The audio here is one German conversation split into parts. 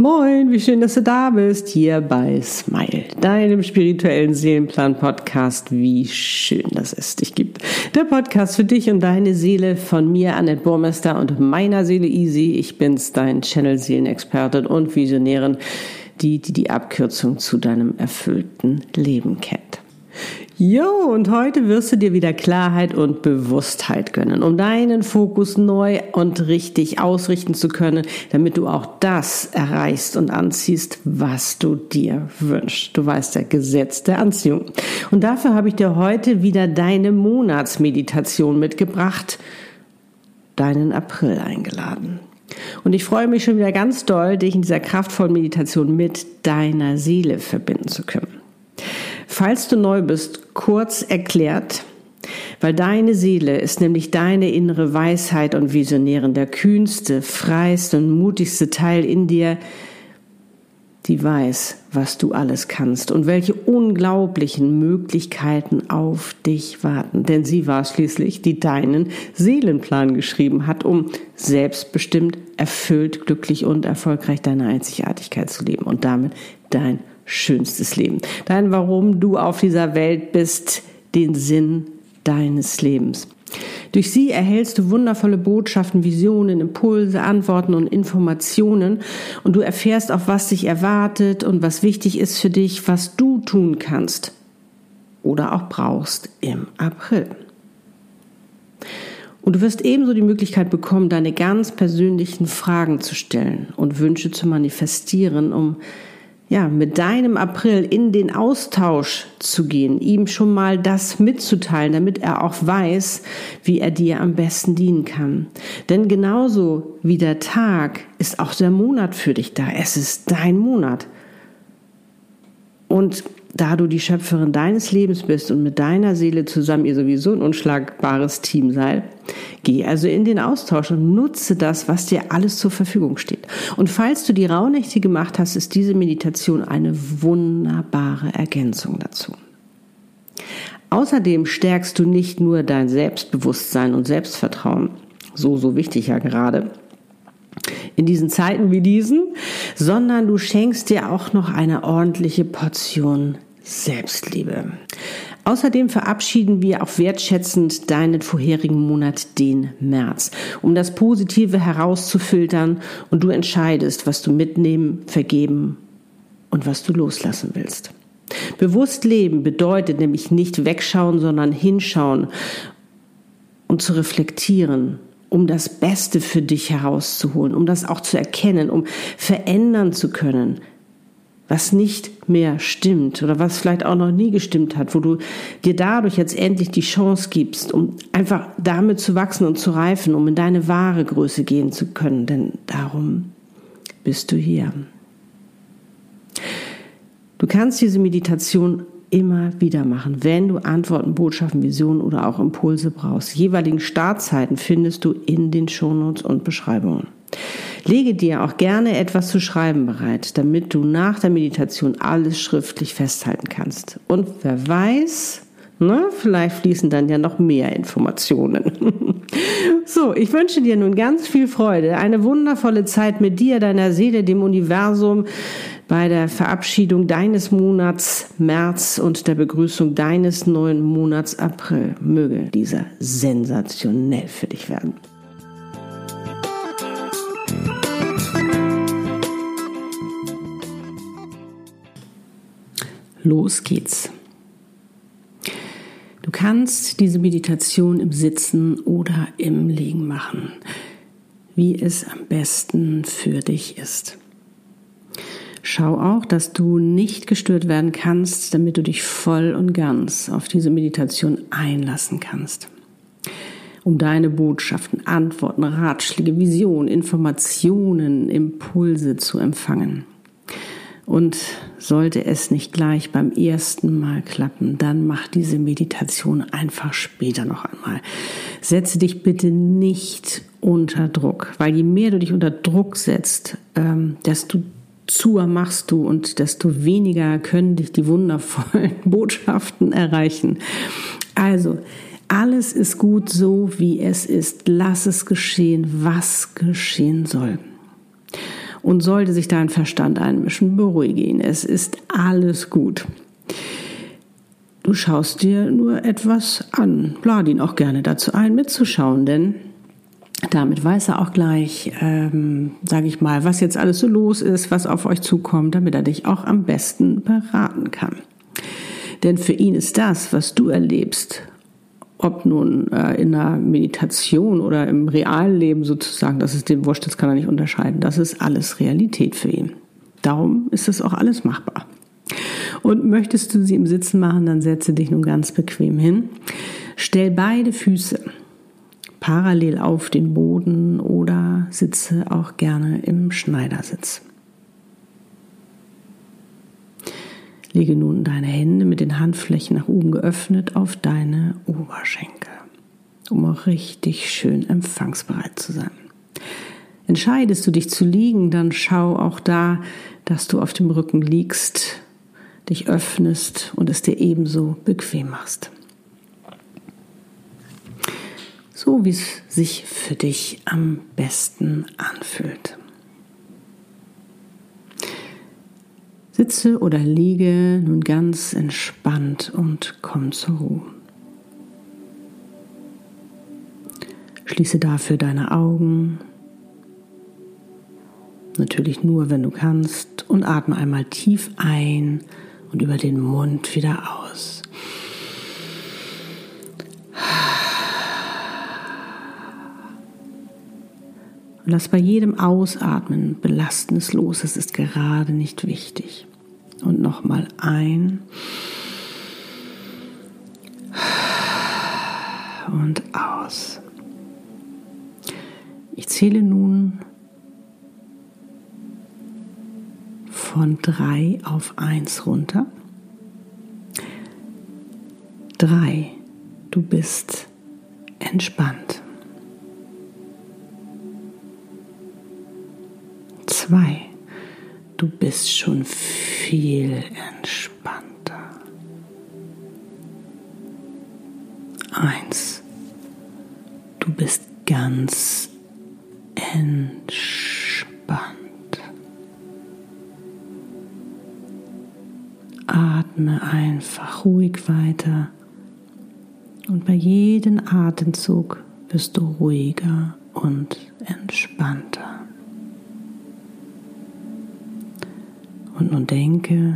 Moin, wie schön, dass du da bist, hier bei Smile, deinem spirituellen Seelenplan-Podcast. Wie schön das ist. Ich gebe der Podcast für dich und deine Seele von mir, Annette Burmester und meiner Seele Easy. Ich bin's, dein Channel-Seelenexpertin und Visionärin, die, die die Abkürzung zu deinem erfüllten Leben kennt. Jo, und heute wirst du dir wieder Klarheit und Bewusstheit gönnen, um deinen Fokus neu und richtig ausrichten zu können, damit du auch das erreichst und anziehst, was du dir wünschst. Du weißt ja, Gesetz der Anziehung. Und dafür habe ich dir heute wieder deine Monatsmeditation mitgebracht, deinen April eingeladen. Und ich freue mich schon wieder ganz doll, dich in dieser kraftvollen Meditation mit deiner Seele verbinden zu können. Falls du neu bist, kurz erklärt, weil deine Seele ist nämlich deine innere Weisheit und Visionärin, der kühnste, freiste und mutigste Teil in dir, die weiß, was du alles kannst und welche unglaublichen Möglichkeiten auf dich warten. Denn sie war schließlich, die deinen Seelenplan geschrieben hat, um selbstbestimmt, erfüllt, glücklich und erfolgreich deine Einzigartigkeit zu leben und damit dein schönstes Leben. Dein Warum du auf dieser Welt bist, den Sinn deines Lebens. Durch sie erhältst du wundervolle Botschaften, Visionen, Impulse, Antworten und Informationen und du erfährst auch, was dich erwartet und was wichtig ist für dich, was du tun kannst oder auch brauchst im April. Und du wirst ebenso die Möglichkeit bekommen, deine ganz persönlichen Fragen zu stellen und Wünsche zu manifestieren, um ja, mit deinem April in den Austausch zu gehen, ihm schon mal das mitzuteilen, damit er auch weiß, wie er dir am besten dienen kann. Denn genauso wie der Tag ist auch der Monat für dich da. Es ist dein Monat. Und da du die Schöpferin deines Lebens bist und mit deiner Seele zusammen ihr sowieso ein unschlagbares Team seid, geh also in den Austausch und nutze das, was dir alles zur Verfügung steht. Und falls du die Rauhnächte gemacht hast, ist diese Meditation eine wunderbare Ergänzung dazu. Außerdem stärkst du nicht nur dein Selbstbewusstsein und Selbstvertrauen, so, so wichtig ja gerade, in diesen Zeiten wie diesen, sondern du schenkst dir auch noch eine ordentliche Portion Selbstliebe. Außerdem verabschieden wir auch wertschätzend deinen vorherigen Monat, den März, um das Positive herauszufiltern und du entscheidest, was du mitnehmen, vergeben und was du loslassen willst. Bewusst leben bedeutet nämlich nicht wegschauen, sondern hinschauen und zu reflektieren um das Beste für dich herauszuholen, um das auch zu erkennen, um verändern zu können, was nicht mehr stimmt oder was vielleicht auch noch nie gestimmt hat, wo du dir dadurch jetzt endlich die Chance gibst, um einfach damit zu wachsen und zu reifen, um in deine wahre Größe gehen zu können, denn darum bist du hier. Du kannst diese Meditation immer wieder machen, wenn du Antworten, Botschaften, Visionen oder auch Impulse brauchst. Jeweiligen Startzeiten findest du in den Shownotes und Beschreibungen. Lege dir auch gerne etwas zu schreiben bereit, damit du nach der Meditation alles schriftlich festhalten kannst. Und wer weiß, ne, vielleicht fließen dann ja noch mehr Informationen. so, ich wünsche dir nun ganz viel Freude, eine wundervolle Zeit mit dir, deiner Seele, dem Universum, bei der Verabschiedung deines Monats März und der Begrüßung deines neuen Monats April. Möge dieser sensationell für dich werden. Los geht's. Du kannst diese Meditation im Sitzen oder im Liegen machen, wie es am besten für dich ist. Schau auch, dass du nicht gestört werden kannst, damit du dich voll und ganz auf diese Meditation einlassen kannst. Um deine Botschaften, Antworten, Ratschläge, Visionen, Informationen, Impulse zu empfangen. Und sollte es nicht gleich beim ersten Mal klappen, dann mach diese Meditation einfach später noch einmal. Setze dich bitte nicht unter Druck, weil je mehr du dich unter Druck setzt, ähm, desto zuer machst du und desto weniger können dich die wundervollen Botschaften erreichen. Also, alles ist gut so, wie es ist. Lass es geschehen, was geschehen soll. Und sollte sich dein Verstand einmischen, beruhige ihn. Es ist alles gut. Du schaust dir nur etwas an. Lade ihn auch gerne dazu ein, mitzuschauen, denn damit weiß er auch gleich, ähm, sage ich mal, was jetzt alles so los ist, was auf euch zukommt, damit er dich auch am besten beraten kann. Denn für ihn ist das, was du erlebst, ob nun äh, in einer Meditation oder im realen Leben sozusagen, das ist dem Wurscht, das kann er nicht unterscheiden. Das ist alles Realität für ihn. Darum ist das auch alles machbar. Und möchtest du sie im Sitzen machen, dann setze dich nun ganz bequem hin. Stell beide Füße parallel auf den Boden oder sitze auch gerne im Schneidersitz. Lege nun deine Hände mit den Handflächen nach oben geöffnet auf deine Oberschenkel, um auch richtig schön empfangsbereit zu sein. Entscheidest du dich zu liegen, dann schau auch da, dass du auf dem Rücken liegst, dich öffnest und es dir ebenso bequem machst. So wie es sich für dich am besten anfühlt. Sitze oder liege nun ganz entspannt und komm zur Ruhe. Schließe dafür deine Augen, natürlich nur, wenn du kannst, und atme einmal tief ein und über den Mund wieder aus. Lass bei jedem Ausatmen Belastendes los. Es ist gerade nicht wichtig. Und nochmal ein. Und aus. Ich zähle nun von drei auf eins runter. Drei. Du bist entspannt. Zwei. Du bist schon viel entspannter. Eins. Du bist ganz entspannt. Atme einfach ruhig weiter und bei jedem Atemzug wirst du ruhiger und entspannter. Und nun denke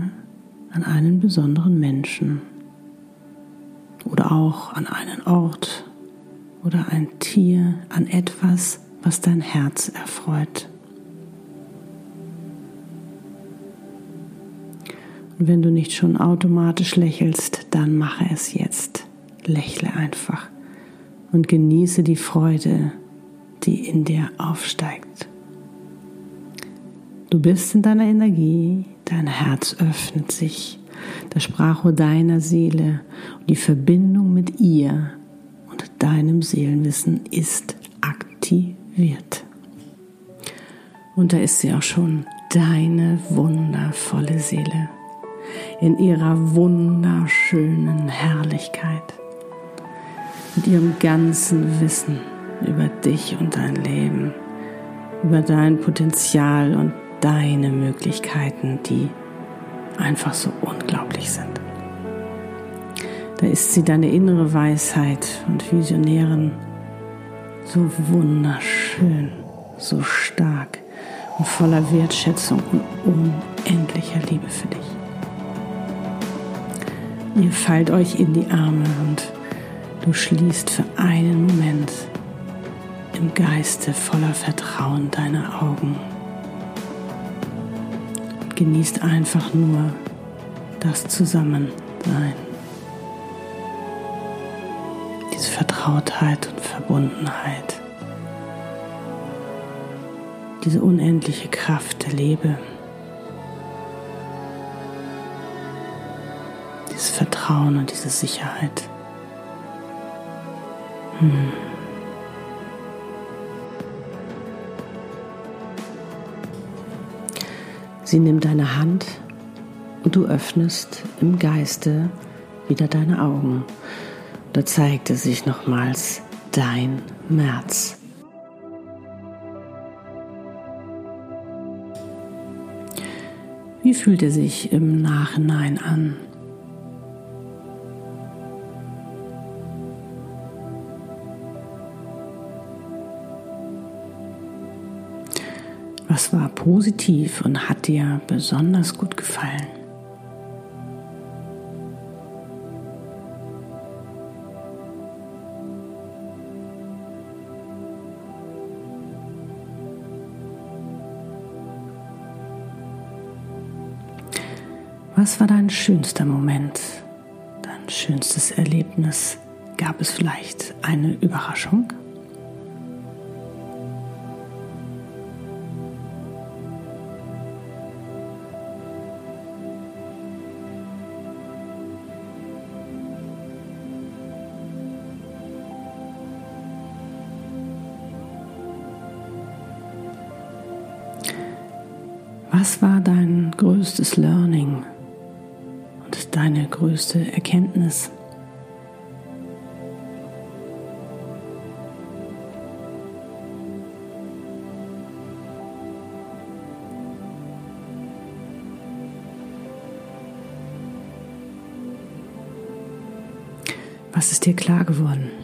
an einen besonderen Menschen oder auch an einen Ort oder ein Tier, an etwas, was dein Herz erfreut. Und wenn du nicht schon automatisch lächelst, dann mache es jetzt. Lächle einfach und genieße die Freude, die in dir aufsteigt. Du bist in deiner Energie, dein Herz öffnet sich, das Sprachrohr deiner Seele und die Verbindung mit ihr und deinem Seelenwissen ist aktiviert. Und da ist sie auch schon, deine wundervolle Seele in ihrer wunderschönen Herrlichkeit, mit ihrem ganzen Wissen über dich und dein Leben, über dein Potenzial und deine Möglichkeiten, die einfach so unglaublich sind. Da ist sie deine innere Weisheit und Visionären so wunderschön, so stark und voller Wertschätzung und unendlicher Liebe für dich. Ihr fallt euch in die Arme und du schließt für einen Moment im Geiste voller Vertrauen deine Augen genießt einfach nur das Zusammensein. Diese Vertrautheit und Verbundenheit. Diese unendliche Kraft der Liebe. Dieses Vertrauen und diese Sicherheit. Hm. Sie nimmt deine Hand und du öffnest im Geiste wieder deine Augen. Da zeigte sich nochmals dein März. Wie fühlt er sich im Nachhinein an? Was war positiv und hat dir besonders gut gefallen? Was war dein schönster Moment, dein schönstes Erlebnis? Gab es vielleicht eine Überraschung? Was war dein größtes Learning und deine größte Erkenntnis? Was ist dir klar geworden?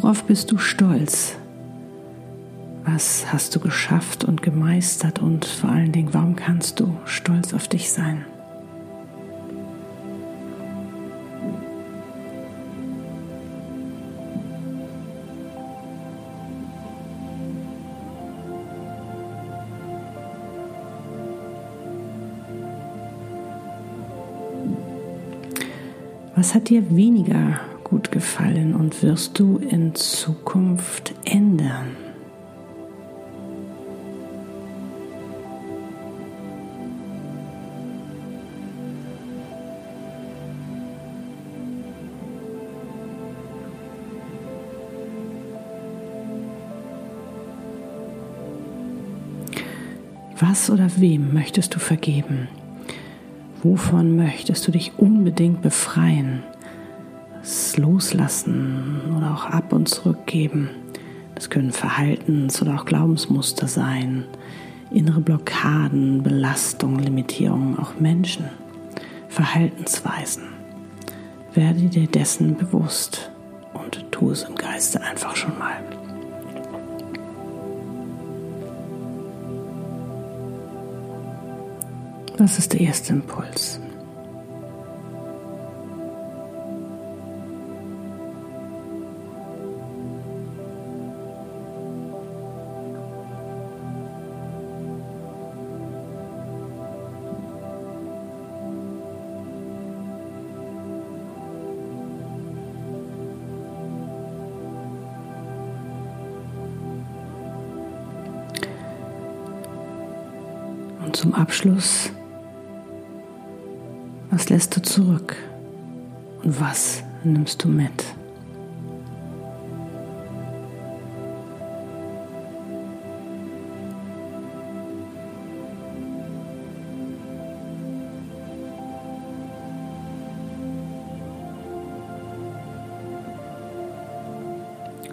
Worauf bist du stolz? Was hast du geschafft und gemeistert und vor allen Dingen, warum kannst du stolz auf dich sein? Was hat dir weniger gut gefallen und wirst du in Zukunft ändern. Was oder wem möchtest du vergeben? Wovon möchtest du dich unbedingt befreien? Das Loslassen oder auch ab und zurückgeben. Das können Verhaltens- oder auch Glaubensmuster sein, innere Blockaden, Belastungen, Limitierungen, auch Menschen, Verhaltensweisen. Werde dir dessen bewusst und tu es im Geiste einfach schon mal. Das ist der erste Impuls. Abschluss, was lässt du zurück und was nimmst du mit?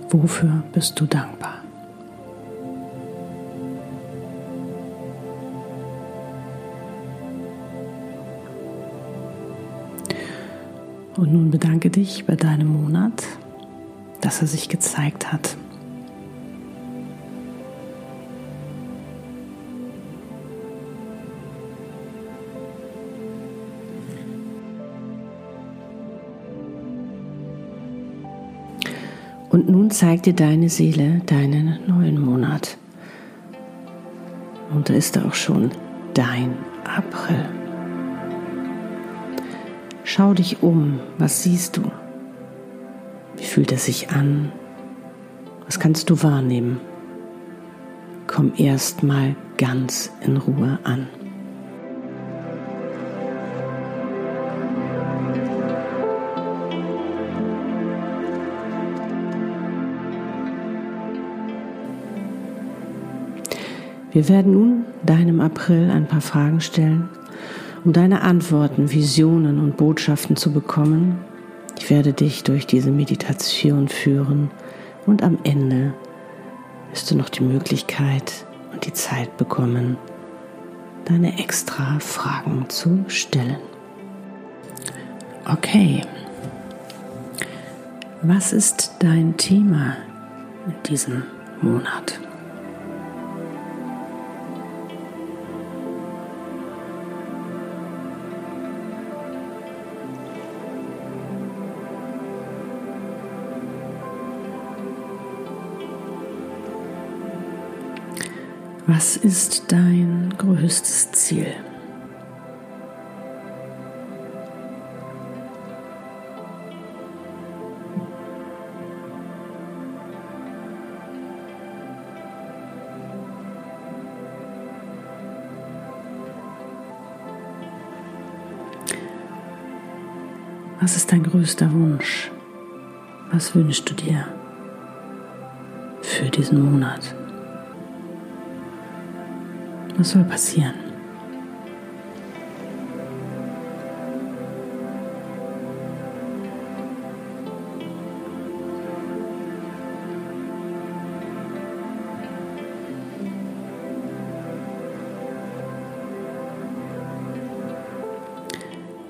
Wofür bist du dankbar? Und nun bedanke dich bei deinem Monat, dass er sich gezeigt hat. Und nun zeigt dir deine Seele deinen neuen Monat. Und da ist auch schon dein April. Schau dich um, was siehst du? Wie fühlt es sich an? Was kannst du wahrnehmen? Komm erstmal ganz in Ruhe an. Wir werden nun deinem April ein paar Fragen stellen, um deine Antworten, Visionen und Botschaften zu bekommen. Ich werde dich durch diese Meditation führen und am Ende wirst du noch die Möglichkeit und die Zeit bekommen, deine extra Fragen zu stellen. Okay, was ist dein Thema in diesem Monat? Was ist dein größtes Ziel? Was ist dein größter Wunsch? Was wünschst du dir für diesen Monat? Was soll passieren?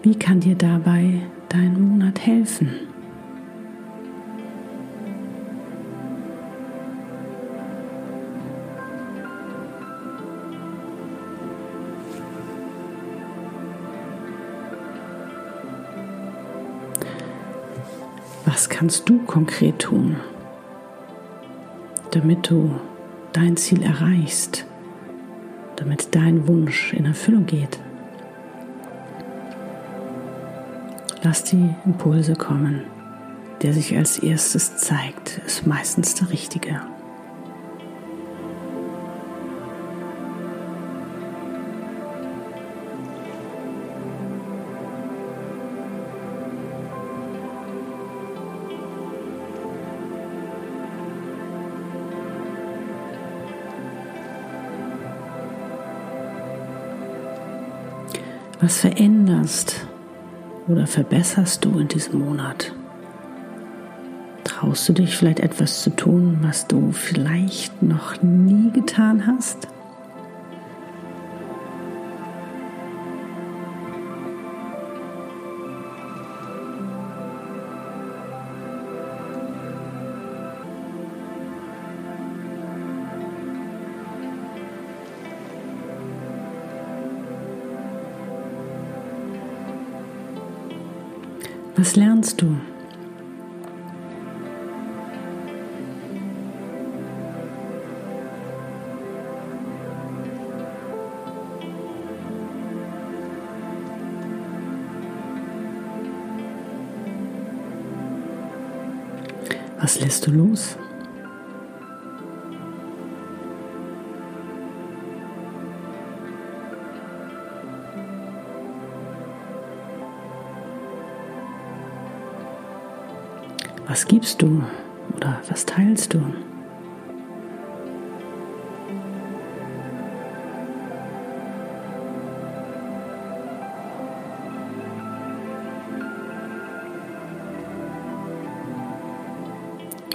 Wie kann dir dabei dein Monat helfen? Was kannst du konkret tun, damit du dein Ziel erreichst, damit dein Wunsch in Erfüllung geht? Lass die Impulse kommen. Der sich als erstes zeigt, ist meistens der richtige. Was veränderst oder verbesserst du in diesem Monat? Traust du dich vielleicht etwas zu tun, was du vielleicht noch nie getan hast? Was lernst du? Was lässt du los? Was gibst du oder was teilst du?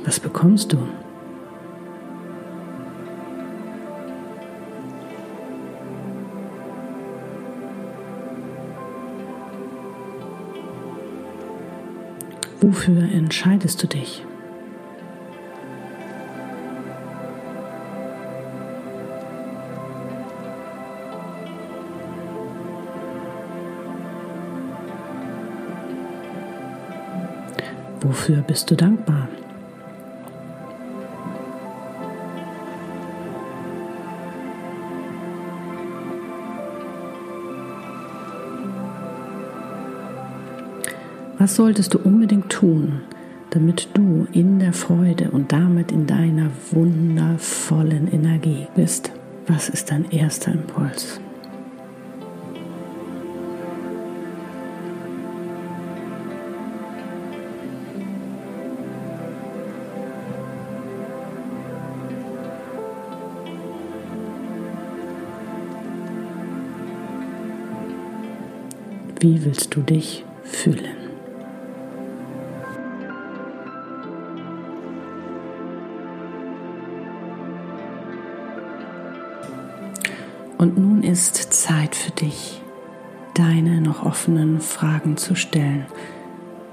Was bekommst du? Wofür entscheidest du dich? Wofür bist du dankbar? Was solltest du unbedingt tun, damit du in der Freude und damit in deiner wundervollen Energie bist? Was ist dein erster Impuls? Wie willst du dich fühlen? Zeit für dich, deine noch offenen Fragen zu stellen.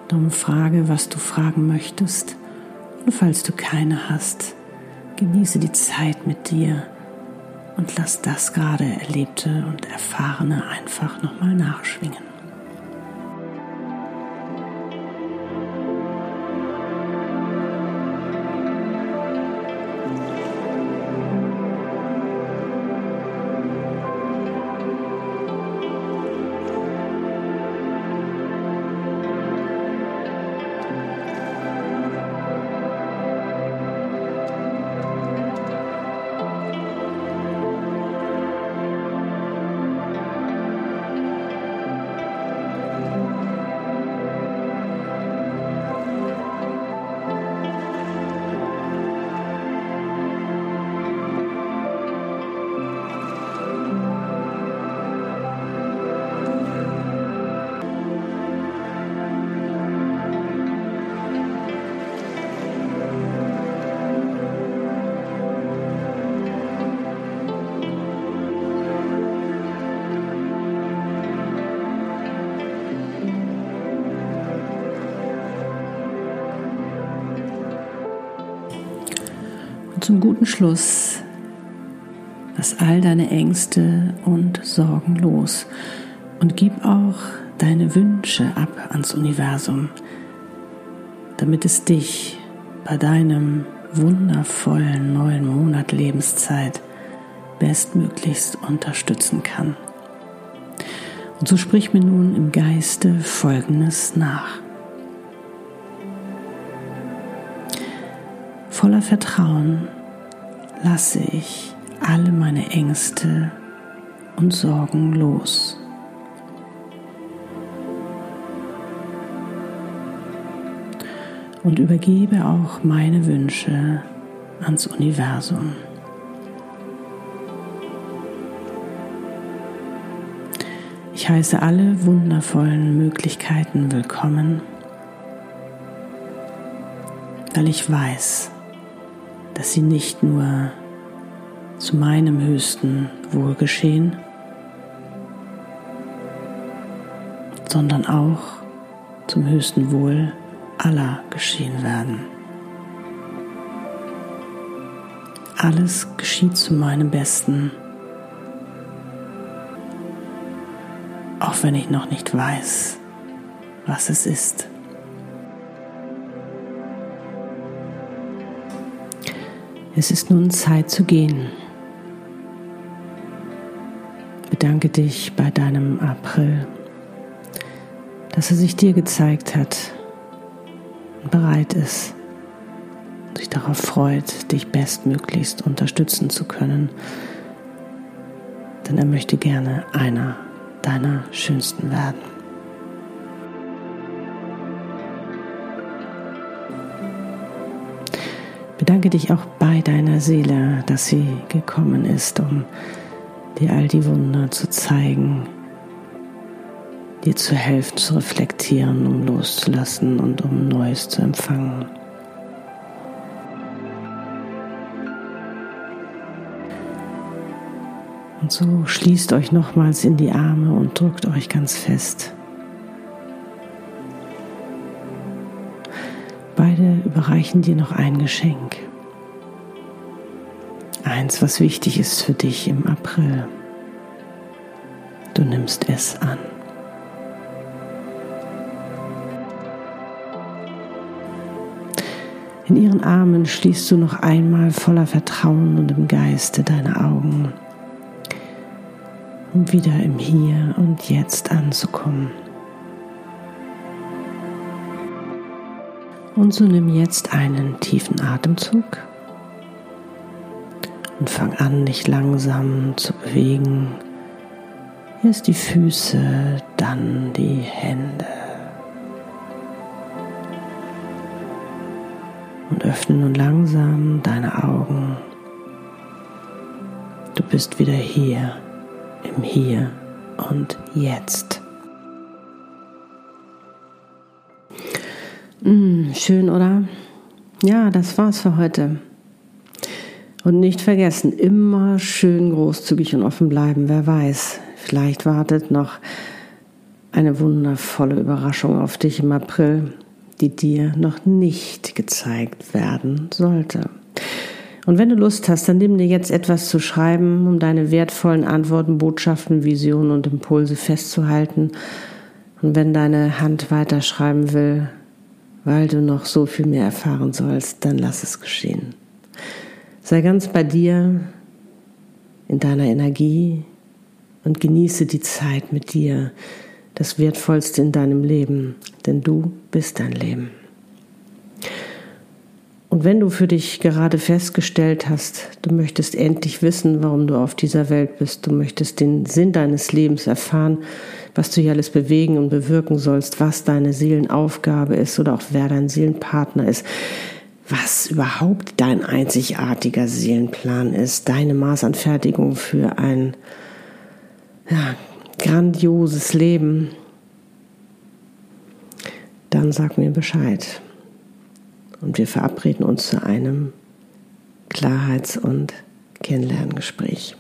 Darum frage, was du fragen möchtest. Und falls du keine hast, genieße die Zeit mit dir und lass das gerade Erlebte und Erfahrene einfach nochmal nachschwingen. Zum guten Schluss lass all deine Ängste und Sorgen los und gib auch deine Wünsche ab ans Universum, damit es dich bei deinem wundervollen neuen Monat Lebenszeit bestmöglichst unterstützen kann. Und so sprich mir nun im Geiste Folgendes nach. Voller Vertrauen lasse ich alle meine Ängste und Sorgen los. Und übergebe auch meine Wünsche ans Universum. Ich heiße alle wundervollen Möglichkeiten willkommen, weil ich weiß, dass sie nicht nur zu meinem höchsten Wohl geschehen, sondern auch zum höchsten Wohl aller geschehen werden. Alles geschieht zu meinem Besten, auch wenn ich noch nicht weiß, was es ist. Es ist nun Zeit zu gehen. Bedanke dich bei deinem April, dass er sich dir gezeigt hat und bereit ist, sich darauf freut, dich bestmöglichst unterstützen zu können. Denn er möchte gerne einer deiner schönsten werden. Bedanke dich auch bei deiner Seele, dass sie gekommen ist, um dir all die Wunder zu zeigen, dir zu helfen, zu reflektieren, um loszulassen und um Neues zu empfangen. Und so schließt euch nochmals in die Arme und drückt euch ganz fest. Überreichen dir noch ein Geschenk. Eins, was wichtig ist für dich im April. Du nimmst es an. In ihren Armen schließt du noch einmal voller Vertrauen und im Geiste deine Augen, um wieder im Hier und Jetzt anzukommen. Und so nimm jetzt einen tiefen Atemzug und fang an, dich langsam zu bewegen. Erst die Füße, dann die Hände. Und öffne nun langsam deine Augen. Du bist wieder hier, im Hier und Jetzt. Mm, schön, oder? Ja, das war's für heute. Und nicht vergessen, immer schön großzügig und offen bleiben. Wer weiß, vielleicht wartet noch eine wundervolle Überraschung auf dich im April, die dir noch nicht gezeigt werden sollte. Und wenn du Lust hast, dann nimm dir jetzt etwas zu schreiben, um deine wertvollen Antworten, Botschaften, Visionen und Impulse festzuhalten. Und wenn deine Hand weiterschreiben will, weil du noch so viel mehr erfahren sollst, dann lass es geschehen. Sei ganz bei dir, in deiner Energie und genieße die Zeit mit dir, das Wertvollste in deinem Leben, denn du bist dein Leben. Und wenn du für dich gerade festgestellt hast, du möchtest endlich wissen, warum du auf dieser Welt bist, du möchtest den Sinn deines Lebens erfahren, was du hier alles bewegen und bewirken sollst, was deine Seelenaufgabe ist oder auch wer dein Seelenpartner ist, was überhaupt dein einzigartiger Seelenplan ist, deine Maßanfertigung für ein ja, grandioses Leben, dann sag mir Bescheid. Und wir verabreden uns zu einem Klarheits- und Kennenlerngespräch.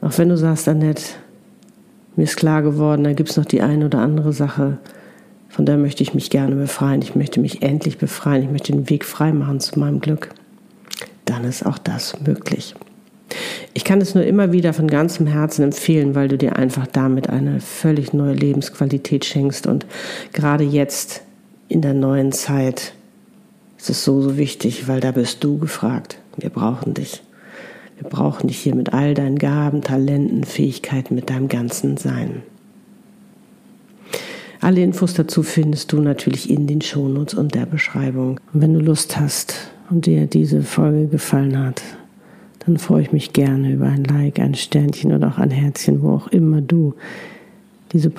Auch wenn du sagst, Annette, mir ist klar geworden, da gibt es noch die eine oder andere Sache, von der möchte ich mich gerne befreien. Ich möchte mich endlich befreien. Ich möchte den Weg frei machen zu meinem Glück. Dann ist auch das möglich. Ich kann es nur immer wieder von ganzem Herzen empfehlen, weil du dir einfach damit eine völlig neue Lebensqualität schenkst. Und gerade jetzt in der neuen Zeit ist es so, so wichtig, weil da bist du gefragt. Wir brauchen dich. Wir brauchen dich hier mit all deinen Gaben, Talenten, Fähigkeiten, mit deinem ganzen Sein. Alle Infos dazu findest du natürlich in den Shownotes und der Beschreibung. Und wenn du Lust hast und dir diese Folge gefallen hat, dann freue ich mich gerne über ein Like, ein Sternchen oder auch ein Herzchen, wo auch immer du diese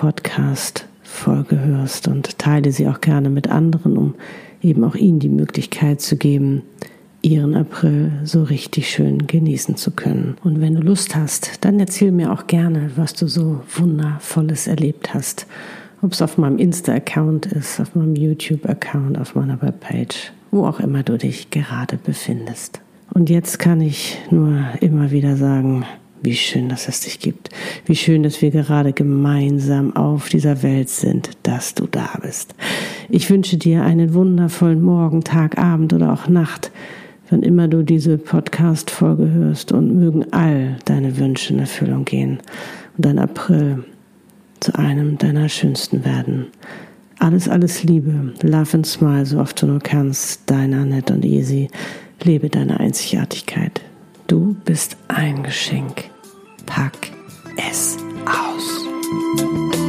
Podcast-Folge hörst und teile sie auch gerne mit anderen, um eben auch ihnen die Möglichkeit zu geben, ihren April so richtig schön genießen zu können. Und wenn du Lust hast, dann erzähl mir auch gerne, was du so wundervolles erlebt hast. Ob es auf meinem Insta-Account ist, auf meinem YouTube-Account, auf meiner Webpage, wo auch immer du dich gerade befindest. Und jetzt kann ich nur immer wieder sagen, wie schön, dass es dich gibt. Wie schön, dass wir gerade gemeinsam auf dieser Welt sind, dass du da bist. Ich wünsche dir einen wundervollen Morgen, Tag, Abend oder auch Nacht wann immer du diese Podcast-Folge hörst und mögen all deine Wünsche in Erfüllung gehen und dein April zu einem deiner schönsten werden. Alles, alles Liebe, love and smile, so oft du nur kannst, deiner Annette und Easy. Lebe deine Einzigartigkeit. Du bist ein Geschenk. Pack es aus.